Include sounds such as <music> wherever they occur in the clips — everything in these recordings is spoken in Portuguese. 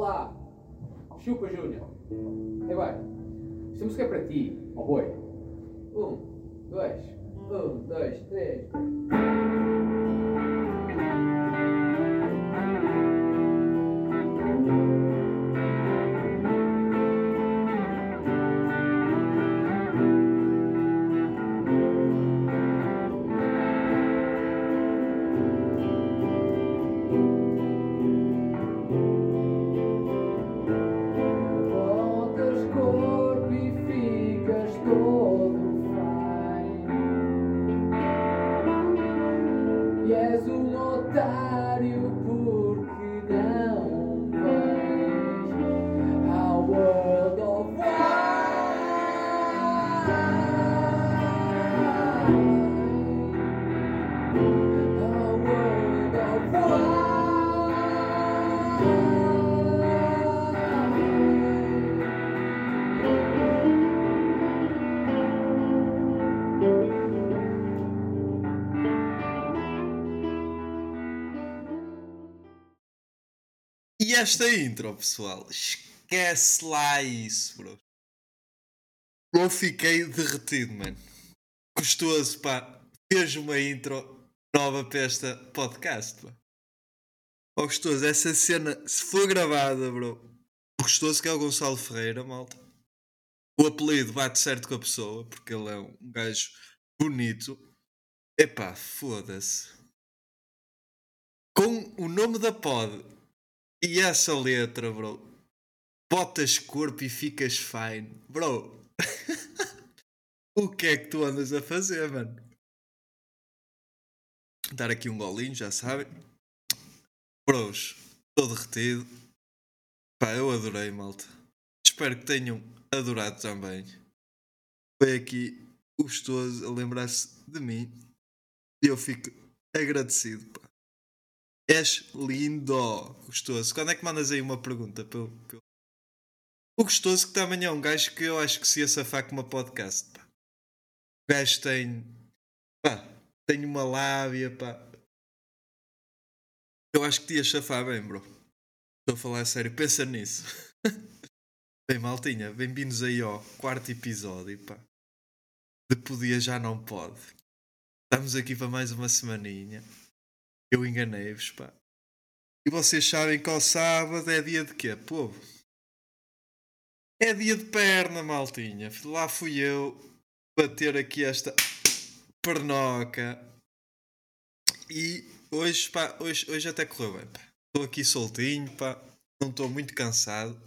Olá! Chupa, Júnior! E vai! Esta música é para ti, oh boi! Um, dois, um, dois, três. Esta intro, pessoal, esquece lá isso, bro. Eu fiquei derretido, mano. Gostoso, pá. Fez uma intro nova para esta podcast, pá. Oh, gostoso, essa cena, se for gravada, bro. Gostoso que é o Gonçalo Ferreira, malta. O apelido bate certo com a pessoa, porque ele é um gajo bonito. Epá, foda-se. Com o nome da pod e essa letra, bro. Botas corpo e ficas fine. Bro. <laughs> o que é que tu andas a fazer, mano? Dar aqui um golinho, já sabem. Bros, estou derretido. Pá, eu adorei, malta. Espero que tenham adorado também. Foi aqui gostoso a lembrar-se de mim. E eu fico agradecido, pá. És lindo, gostoso. Quando é que mandas aí uma pergunta? Pelo, pelo... O gostoso que também é um gajo que eu acho que se ia safar com uma podcast. Pá. O gajo tem. Pá, tem uma lábia, pá. Eu acho que te ia chafar bem, bro. Estou a falar a sério, pensa nisso. <laughs> bem, maltinha, bem-vindos aí ao quarto episódio, pá. De Podia Já Não Pode. Estamos aqui para mais uma semaninha. Eu enganei-vos, pá. E vocês sabem que ao sábado é dia de quê, povo? É dia de perna, maltinha. Lá fui eu bater aqui esta pernoca. E hoje, pá, hoje, hoje até correu bem, pá. Estou aqui soltinho, pá. Não estou muito cansado.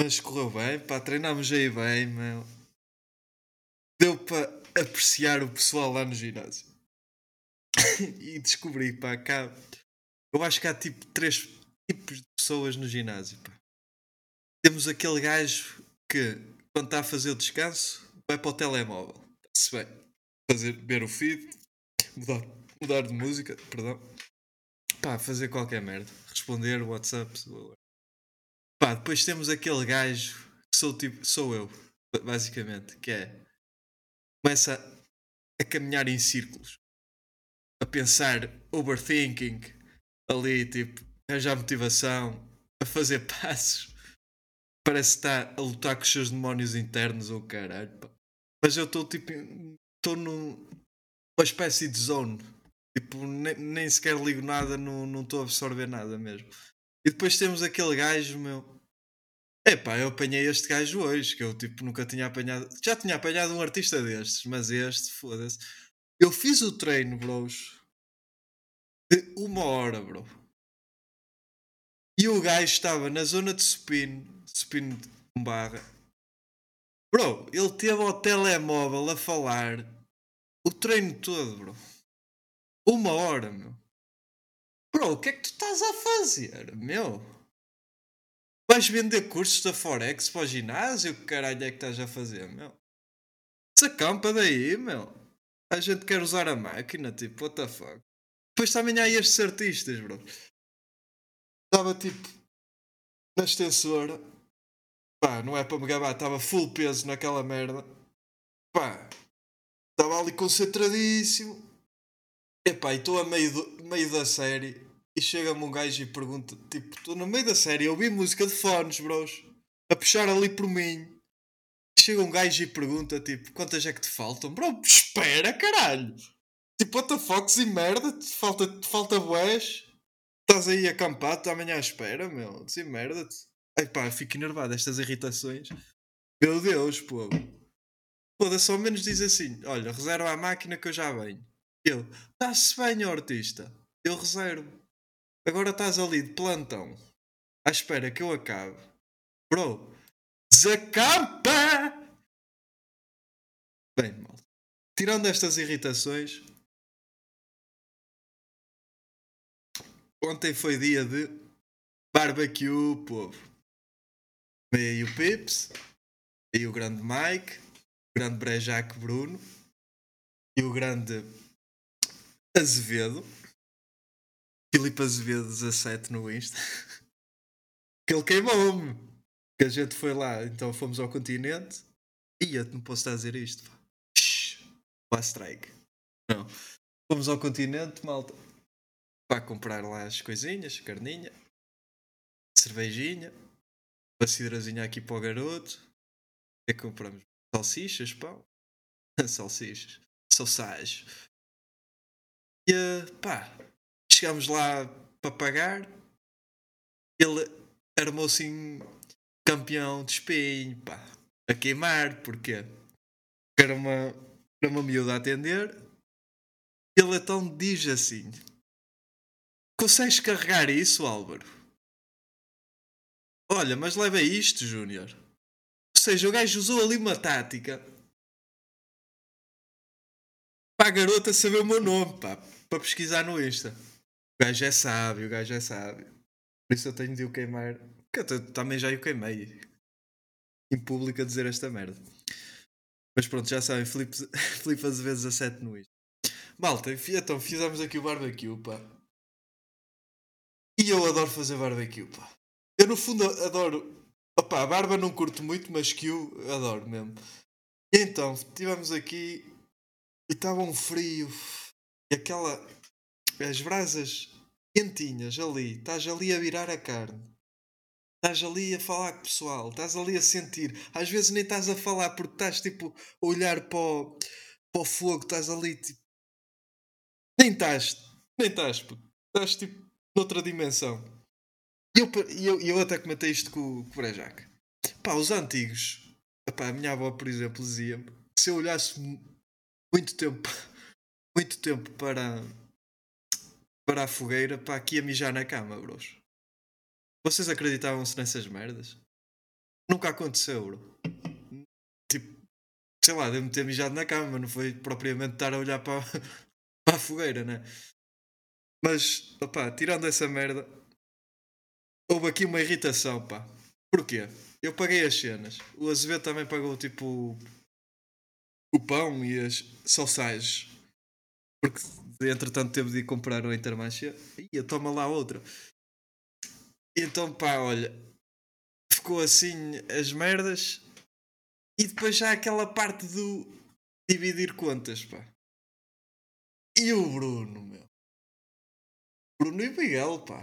Mas correu bem, pá. Treinámos aí bem, meu. Deu para apreciar o pessoal lá no ginásio. <coughs> e descobri, pá, cá. Eu acho que há tipo três tipos de pessoas no ginásio, pá. Temos aquele gajo que, quando está a fazer o descanso, vai para o telemóvel. Se bem, fazer, ver o feed, mudar, mudar de música, perdão. Pá, fazer qualquer merda. Responder WhatsApp. Pá, depois temos aquele gajo que sou tipo, sou eu, basicamente, que é começa a caminhar em círculos a pensar overthinking ali, tipo, arranjar motivação, a fazer <laughs> passos. Parece está a lutar com os seus demónios internos ou caralho. Pá. Mas eu estou tipo. Estou numa espécie de zone. Tipo, nem, nem sequer ligo nada, não estou a absorver nada mesmo. E depois temos aquele gajo, meu. Epá, eu apanhei este gajo hoje, que eu tipo nunca tinha apanhado. Já tinha apanhado um artista destes, mas este, foda-se. Eu fiz o treino, bros, de uma hora, bro. E o gajo estava na zona de supino, supino de barra. Bro, ele teve ao telemóvel a falar o treino todo, bro. Uma hora, meu. Bro, o que é que tu estás a fazer, meu? Vais vender cursos da Forex para o ginásio? O que caralho é que estás a fazer, meu? Sacampa daí, meu. A gente quer usar a máquina, tipo, what the fuck. Depois também há estes artistas, bro. Estava tipo na extensora. Pá, não é para me gabar, estava full peso naquela merda. Pá, estava ali concentradíssimo. Epá, e estou a meio, do, meio da série. e chega-me um gajo e pergunta: Tipo, estou no meio da série, eu ouvi música de fones, bros, a puxar ali por mim. Chega um gajo e pergunta: Tipo, quantas é que te faltam? Bro, espera, caralho! Tipo, what the fuck, e merda, te falta, te falta boés. Estás aí acampado, amanhã à espera, meu. Sim, merda-te. Ai pá, fico enervado, estas irritações. Meu Deus, pô. Foda-se, menos diz assim: olha, reserva a máquina que eu já venho. Eu, está-se bem, artista. Eu reservo. Agora estás ali de plantão, à espera que eu acabe. Bro, desacampa! Bem, mal. Tirando estas irritações, ontem foi dia de barbecue, povo. Veio o Pips, e o grande Mike, o grande Brejac Bruno e o grande Azevedo. Filipe Azevedo 17 no Insta. <laughs> que ele queimou-me. Que a gente foi lá, então fomos ao continente. E eu não posso dizer isto. Pá. strike. Não. Fomos ao continente, malta. Para comprar lá as coisinhas, carninha, cervejinha, pacidrazinha aqui para o garoto. Que compramos? Salsichas, pão. <laughs> Salsichas. Salsage. E pá, chegámos lá para pagar. Ele armou assim campeão de espinho, pá, a queimar, porque era uma, era uma miúda a atender. Ele então diz assim: Consegues carregar isso, Álvaro? Olha, mas leva isto, Júnior. Ou seja, o gajo usou ali uma tática para a garota saber o meu nome, pá, para pesquisar no Insta. O gajo é sábio, o gajo é sábio. Por isso eu tenho de o queimar. Que eu também já o queimei. Em público a dizer esta merda. Mas pronto, já sabem, Filipe, Filipe Azevedo 17 no Insta. Malta, então fizemos aqui o barbecue, pá. E eu adoro fazer barbecue, pá. Eu no fundo adoro. Opá, a barba não curto muito, mas que eu adoro mesmo. E então, estivemos aqui e estava um frio. E aquela as brasas quentinhas ali, estás ali a virar a carne, estás ali a falar com o pessoal, estás ali a sentir. Às vezes nem estás a falar porque estás tipo a olhar para o, para o fogo, estás ali tipo. Nem estás, nem estás, estás tipo noutra dimensão. E eu, eu, eu até comentei isto com, com o Brejac. Pá, os antigos, Epá, a minha avó, por exemplo, dizia-me que se eu olhasse muito tempo, <laughs> muito tempo para, para a fogueira, pá, aqui a mijar na cama, bros. Vocês acreditavam-se nessas merdas? Nunca aconteceu, bro. Tipo, sei lá, devo-me ter mijado na cama, não foi propriamente estar a olhar para, <laughs> para a fogueira, né? Mas, opá, tirando essa merda, houve aqui uma irritação, pá. Porquê? Eu paguei as cenas. O Azevedo também pagou, tipo, o pão e as salsagens. Porque entretanto teve de ir comprar o Intermarché. E toma lá outra. Então pá, olha. Ficou assim as merdas. E depois já aquela parte do dividir contas, pá. E o Bruno, meu. Bruno e Miguel, pá.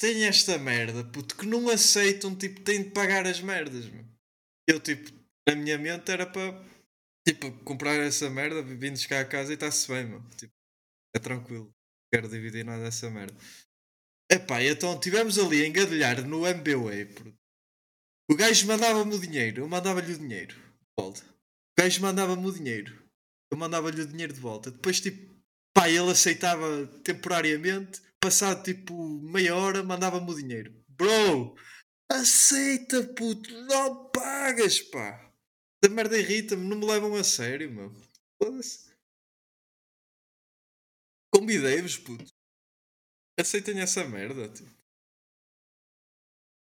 Têm esta merda, puto, que não aceitam, tipo, têm de pagar as merdas, meu. Eu, tipo, na minha mente era para Tipo, comprar essa merda, vindo cá a casa e está-se bem, meu. Tipo, é tranquilo. Não quero dividir nada dessa merda. Epá, então estivemos ali a engadelhar no MBWay. O gajo mandava-me o dinheiro, eu mandava-lhe o dinheiro de volta. O gajo mandava-me o dinheiro, eu mandava-lhe o dinheiro de volta. Depois, tipo, pá, ele aceitava temporariamente. Passado tipo meia hora, mandava-me o dinheiro. Bro, aceita, puto, não pagas, pá. Da merda irrita-me, não me levam a sério, meu. Convidei-vos, puto. Aceitem essa merda, tipo.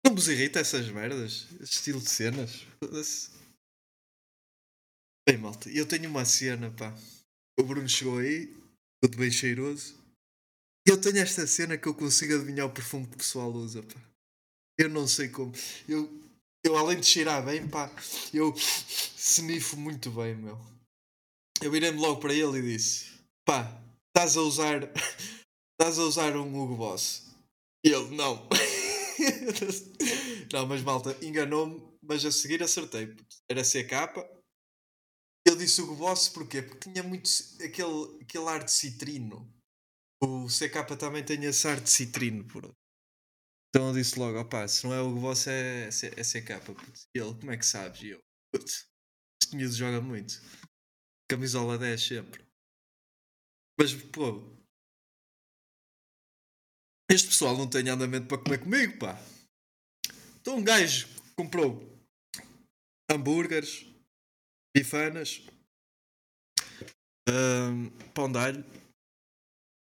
Não vos irrita essas merdas? Esse estilo de cenas? Bem, malta, eu tenho uma cena, pá. O Bruno chegou aí, tudo bem cheiroso. Eu tenho esta cena que eu consigo adivinhar o perfume que o pessoal usa, pá. Eu não sei como. Eu, eu além de cheirar bem, pá, eu snifo muito bem, meu. Eu virei-me logo para ele e disse: pá, estás a usar. Estás a usar um Hugo Boss. E ele, não. <laughs> não, mas malta, enganou-me, mas a seguir acertei. Era CK. Ele disse Hugo Boss porquê? Porque tinha muito aquele, aquele ar de citrino. O CK também tem esse ar de citrino, bro. Então eu disse logo, opá, se não é o Boss é, é CK. Putz. E ele, como é que sabes? E eu, putz, este miúdo joga muito. Camisola 10 sempre. Mas, pô, este pessoal não tem andamento para comer comigo, pá. Então um gajo comprou hambúrgueres, bifanas, uh, pão de alho,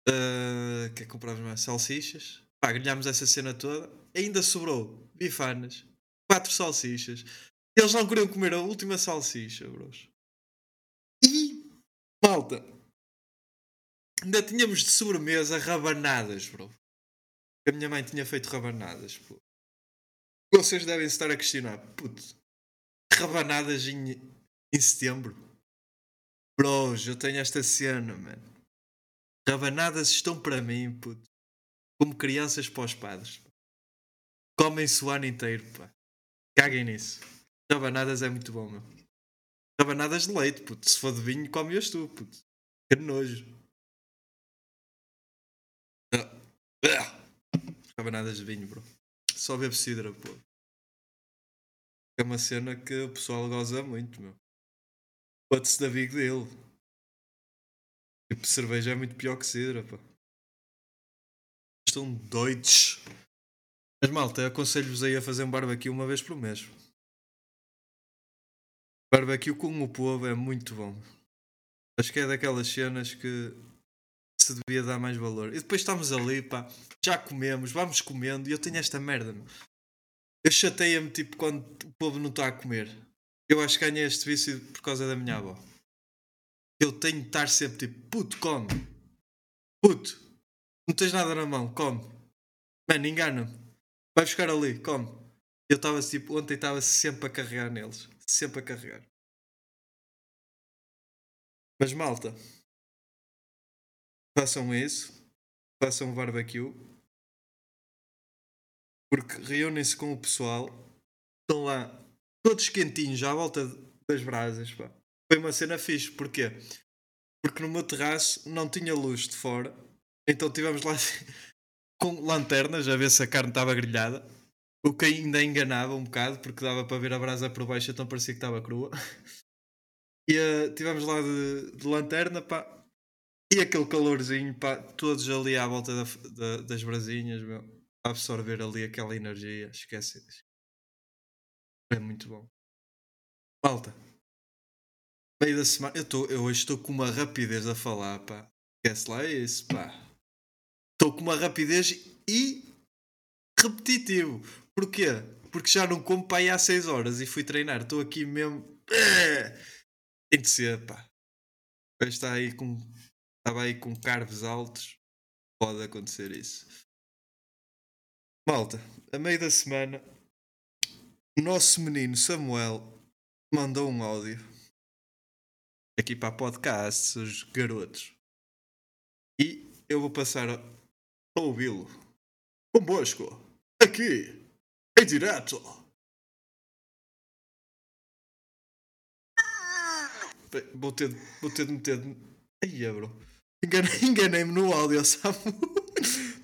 uh, que é que mais? Salsichas. Pá, grelhámos essa cena toda. Ainda sobrou bifanas, quatro salsichas. Eles não queriam comer a última salsicha, bros. E, malta, ainda tínhamos de sobremesa rabanadas, bro a minha mãe tinha feito rabanadas. Pô. Vocês devem estar a questionar, puto, rabanadas em, em setembro? Bros, eu tenho esta cena, mano. Rabanadas estão para mim, puto, como crianças para os padres. Comem-se o ano inteiro, pá. Caguem nisso. Rabanadas é muito bom, meu. Rabanadas de leite, puto. Se for de vinho, come-as tu, puto. Que nojo. Ah. Ah rabanadas de vinho, bro. Só bebo cidra, pô. É uma cena que o pessoal goza muito, meu. Pode-se da big dele. Tipo, cerveja é muito pior que cidra, pô. Estão doidos. Mas malta, aconselho-vos aí a fazer um barbecue uma vez por mês. Barbecue com o povo é muito bom. Acho que é daquelas cenas que se devia dar mais valor. E depois estamos ali, pá, já comemos, vamos comendo e eu tenho esta merda. Meu. Eu chateia-me tipo quando o povo não está a comer. Eu acho que ganhei este vício por causa da minha avó. Eu tenho de estar sempre tipo, puto, come. Puto, não tens nada na mão, come. Mano, engana-me. Vai buscar ali, come. Eu estava tipo, ontem estava sempre a carregar neles. Sempre a carregar. Mas malta, façam isso, façam barbecue, porque reúnem-se com o pessoal, estão lá todos quentinhos à volta das brasas. Pá. Foi uma cena fixe, porquê? Porque no meu terraço não tinha luz de fora, então tivemos lá <laughs> com lanternas a ver se a carne estava grelhada. O que ainda enganava um bocado, porque dava para ver a brasa por baixo, então parecia que estava crua. <laughs> E uh, tivemos lá de, de lanterna, pá, e aquele calorzinho, pá, todos ali à volta da, da, das brasinhas, meu, a absorver ali aquela energia, esquece. É muito bom. Malta, meio da semana, eu, tô, eu hoje estou com uma rapidez a falar, pá. Esquece lá isso, pá. Estou com uma rapidez e repetitivo. Porquê? Porque já não como para aí há 6 horas e fui treinar. Estou aqui mesmo. Tem de ser, pá. Está aí com estava aí com carvos altos, pode acontecer isso. Malta, a meio da semana, o nosso menino Samuel mandou um áudio aqui para podcast, os garotos. E eu vou passar a ouvi-lo convosco, aqui, em direto. Vou ter, vou ter de meter. Aí, bro. <laughs> Enganei-me no áudio, <laughs> sabe?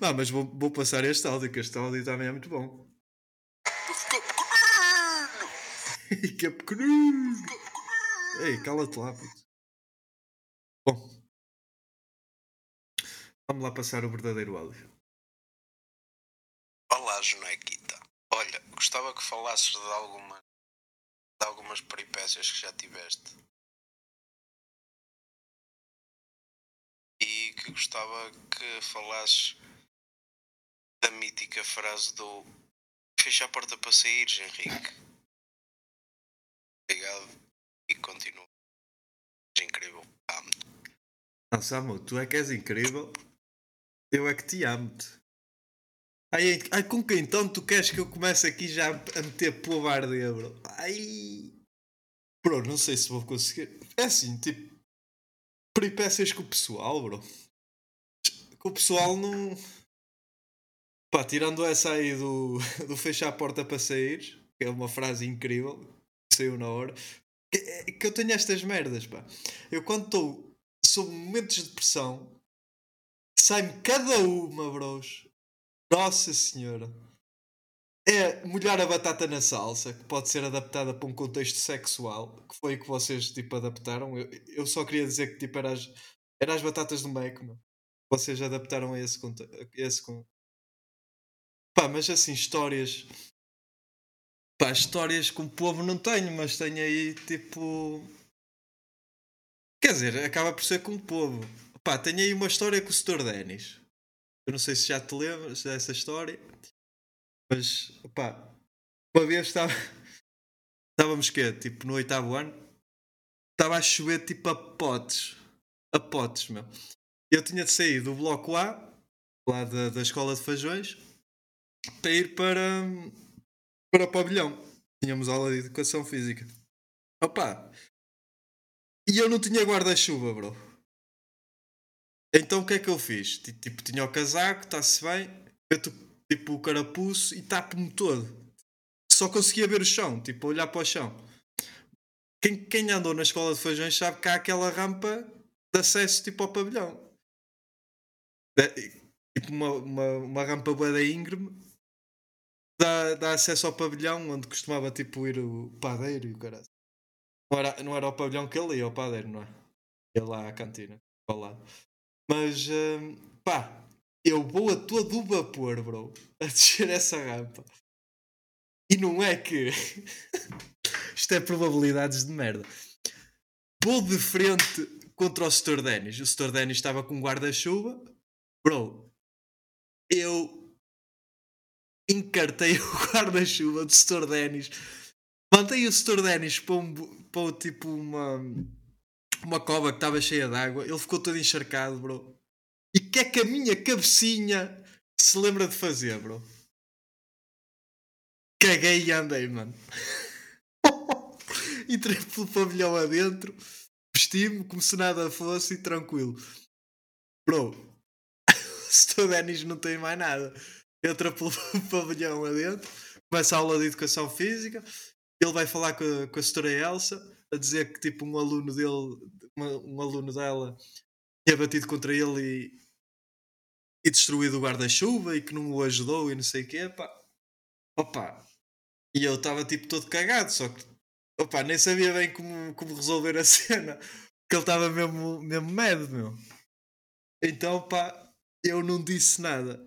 Não, mas vou, vou passar este áudio, que este áudio também é muito bom. <laughs> Que é pequenino! Ei, cala-te lá, puto. Bom, vamos lá passar o verdadeiro áudio. Olá, Jonequita. Olha, gostava que falasses de, alguma, de algumas peripécias que já tiveste que gostava que falasses da mítica frase do fecha a porta para saíres, Henrique. Obrigado e continua. És incrível. Amo-te. Não, Samu, tu é que és incrível. Eu é que te amo-te. Ai, ai, com quem então tu queres que eu comece aqui já a meter povardia, bro? Ai. Bro, não sei se vou conseguir. É assim, tipo peripécias com o pessoal, bro. Que o pessoal não. Pá, tirando essa aí do, <laughs> do fechar a porta para sair, que é uma frase incrível, que saiu na hora, que, é- que eu tenho estas merdas, pá. Eu quando estou sob momentos de pressão, sai-me cada uma, bros. Nossa Senhora. É molhar a batata na salsa, que pode ser adaptada para um contexto sexual, que foi o que vocês tipo adaptaram. Eu, eu só queria dizer que tipo era as, batatas do Mac, meu. Vocês adaptaram a esse a esse Pá, mas assim, histórias. Pá, histórias que o povo não tem, mas tem aí tipo. Quer dizer, acaba por ser com o povo. Pá, tenho aí uma história com o Sr. Denis. Eu não sei se já te lembras dessa história. Mas, pá, uma vez estava. Estávamos quê? Tipo no oitavo ano. Estava a chover tipo a potes. A potes, meu. Eu tinha de sair do bloco A, lá da, da escola de Fajões, para ir para, para o pavilhão. Tínhamos aula de educação física. Opa! E eu não tinha guarda-chuva, bro. Então o que é que eu fiz? Ti- Tipo, tinha o casaco, está-se bem. Eu tipo o carapuço e tapo-me todo. Só conseguia ver o chão, tipo, olhar para o chão. Quem, quem andou na escola de feijões sabe que há aquela rampa de acesso tipo ao pavilhão. Tipo uma, uma, uma rampa bué da íngreme dá, dá acesso ao pavilhão onde costumava tipo ir o padeiro e o caralho. Não era, não era o pavilhão que ele ia, o padeiro, não é? Ia lá à cantina, ao lado. Mas hum, pá, eu vou a todo vapor, bro, a descer essa rampa. E não é que. <laughs> Isto é probabilidades de merda. Vou de frente contra o Sr. Dennis. O Sr. Dennis estava com um guarda-chuva. Bro, eu encartei <laughs> o guarda-chuva do Sr. Dennis. Mandei o Sr. Dennis para, um, para tipo uma, uma cova que estava cheia de água. Ele ficou todo encharcado, bro. E o que é que a minha cabecinha se lembra de fazer, bro? Caguei e andei, mano. <laughs> Entrei pelo pavilhão adentro, vesti-me como se nada fosse e tranquilo. Bro, <laughs> o Sr. Denis não tem mais nada. Entra pelo <laughs> pavilhão adentro, começa a aula de educação física. Ele vai falar com a, com a Sra. Elsa, a dizer que tipo um aluno dele, uma- um aluno dela, tinha batido contra ele e, e destruído o guarda-chuva e que não o ajudou e não sei o quê, pá. Opa, e eu estava tipo todo cagado, só que opa, nem sabia bem como, como resolver a <laughs> cena. Porque ele estava mesmo, mesmo medo, meu. Então, pá, eu não disse nada.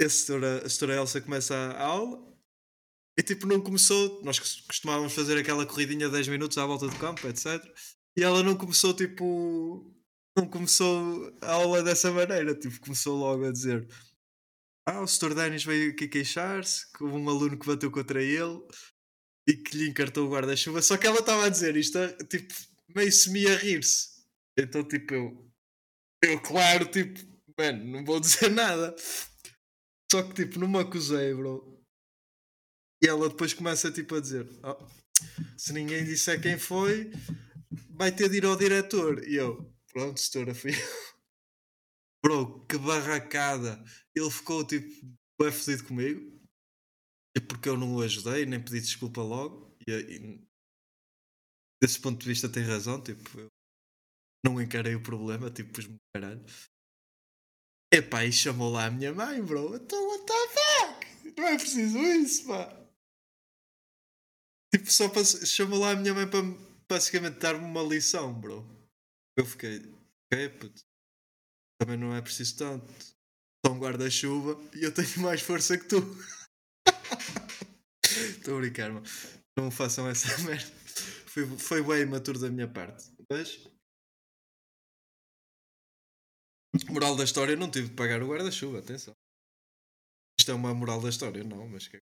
A senhora, a senhora Elsa começa a aula e tipo não começou. Nós cos- costumávamos fazer aquela corridinha de 10 minutos à volta do campo, etc. E ela não começou tipo. Não começou a aula dessa maneira. Tipo, começou logo a dizer: Ah, o Sr. Denis veio aqui queixar-se que houve um aluno que bateu contra ele e que lhe encartou o guarda-chuva. Só que ela estava a dizer isto, tipo, meio semi a rir-se. Então, tipo, eu. Eu, claro, tipo, mano, não vou <laughs> dizer nada. Só que, tipo, não me acusei, bro. E ela depois começa, tipo, a dizer: "Oh, Se ninguém disser quem foi, vai ter de ir ao diretor. E eu, pronto, setora, fui eu. <laughs> Bro, que barracada. Ele ficou, tipo, bem fedido comigo. E porque eu não o ajudei, nem pedi desculpa logo. E, e desse ponto de vista tem razão, tipo, eu não encarei o problema, tipo, pus-me caralho. Epá, e chamou lá a minha mãe, bro. Então, what the fuck? Não é preciso isso, pá. Tipo, só para, chamou lá a minha mãe para basicamente dar-me uma lição, bro. Eu fiquei, ok, puto. Também não é preciso tanto. Só um guarda-chuva e eu tenho mais força que tu. <laughs> Estou a brincar, mano. Não façam essa <laughs> merda. Foi, foi bem imaturo da minha parte. Mas. Moral da história, não tive de pagar o guarda-chuva, atenção. Isto é uma moral da história, não, mas que.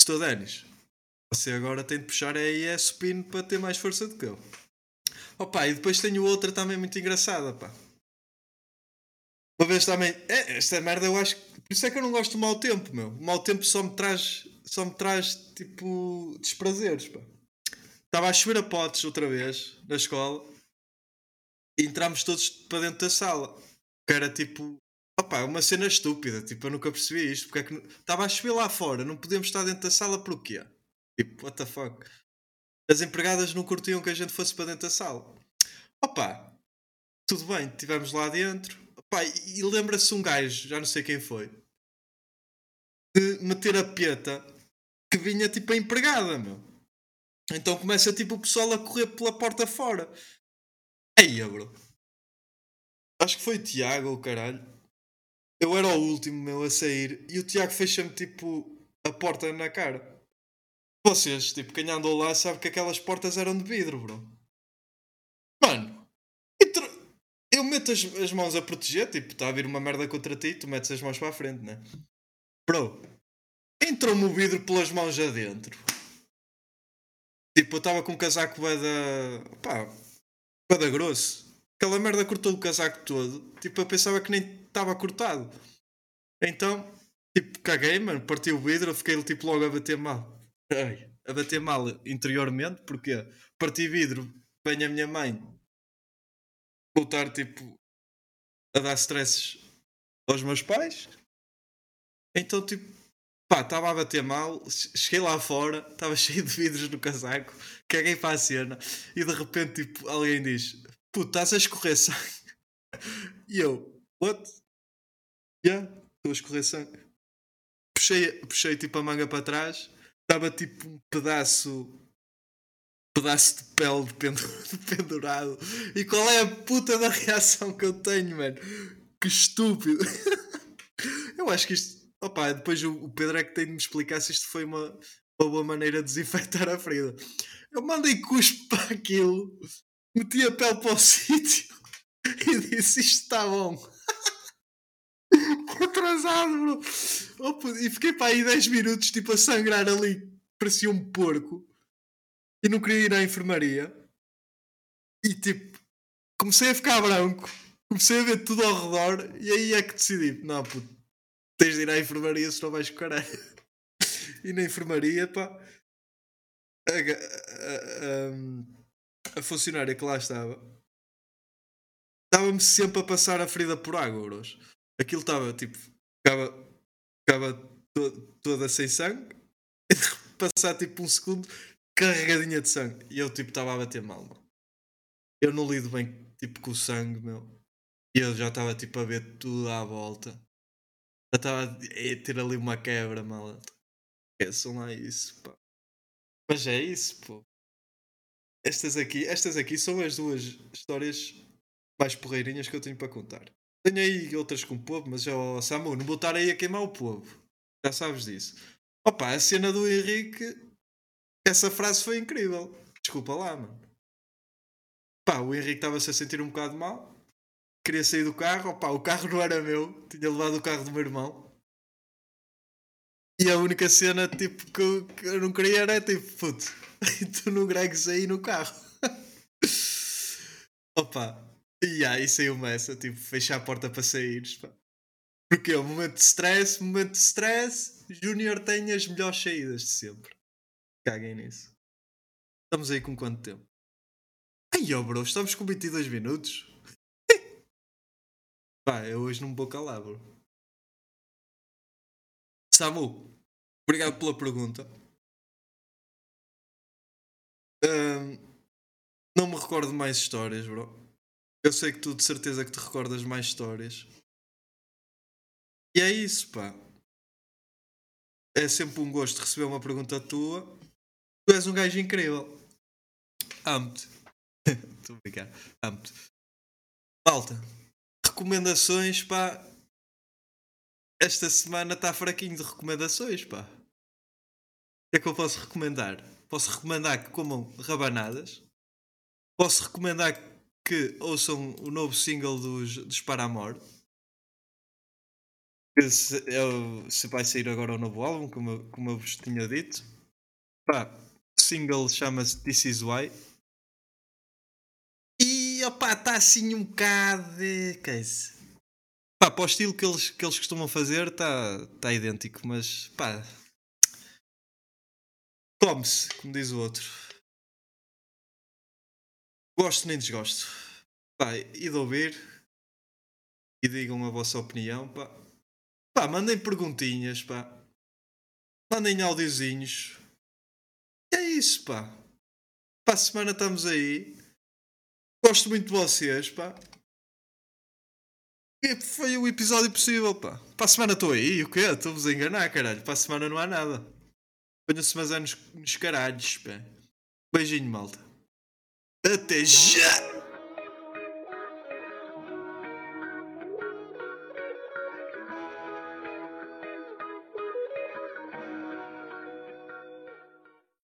Estou Denis. Você agora tem de puxar a IS Spin para ter mais força do que eu. Opa, e depois tenho outra também muito engraçada, pá. Uma vez também. É, esta merda eu acho. Por isso é que eu não gosto do mau tempo, meu. O mau tempo só me traz. Só me traz tipo. desprazeres, pá. Estava a chover a potes outra vez na escola. Entramos todos para dentro da sala. Que era tipo. Opá, uma cena estúpida. Tipo, eu nunca percebi isto. Porque é que. Estava a chover lá fora. Não podíamos estar dentro da sala por quê? Tipo, what the fuck? As empregadas não curtiam que a gente fosse para dentro da sala. Opa, tudo bem, estivemos lá dentro. Opa, e e lembra-se um gajo, já não sei quem foi, de meter a peta que vinha tipo a empregada, meu. Então começa tipo o pessoal a correr pela porta fora. Aí, bro. Acho que foi o Tiago, o caralho. Eu era o último, meu, a sair. E o Tiago fecha-me tipo a porta na cara. Vocês, tipo, quem andou lá sabe que aquelas portas eram de vidro, bro. Mano, eu meto as, as mãos a proteger, tipo, está a vir uma merda contra ti, tu metes as mãos para a frente, né? Bro, entrou-me o vidro pelas mãos adentro. Tipo, eu estava com um casaco da. pá, bué da grosso. Aquela merda cortou o casaco todo. Tipo, eu pensava que nem estava cortado. Então, tipo, caguei, mano, parti o vidro, fiquei tipo logo a bater mal. Ai, a bater mal interiormente, porque parti vidro, vem a minha mãe voltar tipo a dar stresses aos meus pais. Então, tipo, pá, estava a bater mal, cheguei lá fora, estava <laughs> cheio de vidros no casaco, caguei para a cena e de repente, tipo, alguém diz: Puto, estás a escorrer sangue. E eu, what? Yeah, estou a escorrer sangue. Puxei, puxei tipo a manga para trás, estava tipo um pedaço. Pedaço de pele de pendu- <laughs> de pendurado. E qual é a puta da reação que eu tenho, mano? Que estúpido. <laughs> Eu acho que isto. Opa, depois o, Pedro é que tem de me explicar se isto foi uma, uma boa maneira de desinfectar a ferida. Eu mandei cuspo para aquilo, meti a pele para o <laughs> sítio e disse: Isto está bom. <laughs> Atrasado, bro. Opa, e fiquei para aí 10 minutos, tipo, a sangrar ali, parecia um porco. E não queria ir à enfermaria. E tipo, comecei a ficar branco. Comecei a ver tudo ao redor. E aí é que decidi: Não, puto, tens de ir à enfermaria se não vais com caralho. <laughs> E na enfermaria, pá, a, a- a- a funcionária que lá estava estava-me sempre a passar a ferida por água, bros. Aquilo estava tipo, ficava, ficava to- toda sem sangue, <laughs> passar tipo um segundo carregadinha de sangue. E eu tipo estava a bater mal, mano. Eu não lido bem tipo com o sangue, meu. E eu já estava tipo a ver tudo à volta. Já estava a ter ali uma quebra, mal. Esqueçam lá isso, pá. Mas é isso, pô. Estas aqui, estas aqui são as duas histórias mais porreirinhas que eu tenho para contar. Tenho aí outras com o povo, mas ó, Samu, não vou estar aí a queimar o povo. Já sabes disso. Opa, a cena do Henrique, essa frase foi incrível. Desculpa lá, mano. Pá, o Henrique estava-se a sentir um bocado mal. Queria sair do carro. Opa, o carro não era meu. Tinha levado o carro do meu irmão. E a única cena tipo, que, eu, que eu não queria era tipo, puto, <laughs> tu não gregues aí no carro. <laughs> Opa, e aí saiu-me essa, tipo, fechar a porta para saíres. Porque é um momento de stress, momento de stress, Júnior tem as melhores saídas de sempre. Caguem nisso. Estamos aí com quanto tempo? Ai, ó, bro, estamos com 22 minutos. Pá, eu hoje não me vou calar, bro. Samu, obrigado pela pergunta. Ahm, não me recordo mais histórias, bro. Eu sei que tu de certeza que te recordas mais histórias. E é isso, pá. É sempre um gosto receber uma pergunta tua. Tu és um gajo incrível. Amo-te. <laughs> Estou a. Amo-te. Malta, recomendações, pá. Esta semana está fraquinho de recomendações, pá. O que é que eu posso recomendar? Posso recomendar que comam rabanadas. Posso recomendar que ouçam o novo single dos, dos Paramore. Que se, é o- se vai sair agora o novo álbum, como, como eu vos tinha dito. Pá, o single chama-se This Is Why. Está assim um bocado de. Que é isso? Pá, para o estilo que eles, que eles costumam fazer, está tá idêntico, mas pá. Come-se, como diz o outro. Gosto nem desgosto. Pá, e de ouvir. e digam a vossa opinião, pá. Pá, mandem perguntinhas, pá. Mandem audiozinhos. E é isso, pá. Para a semana estamos aí. Gosto muito de vocês, pá. E foi o episódio possível, pá. Para a semana estou aí, o quê? Estou-vos a enganar, caralho. Para a semana não há nada. Ponham-se mas anos nos caralhos, pá. Beijinho, malta. Até já!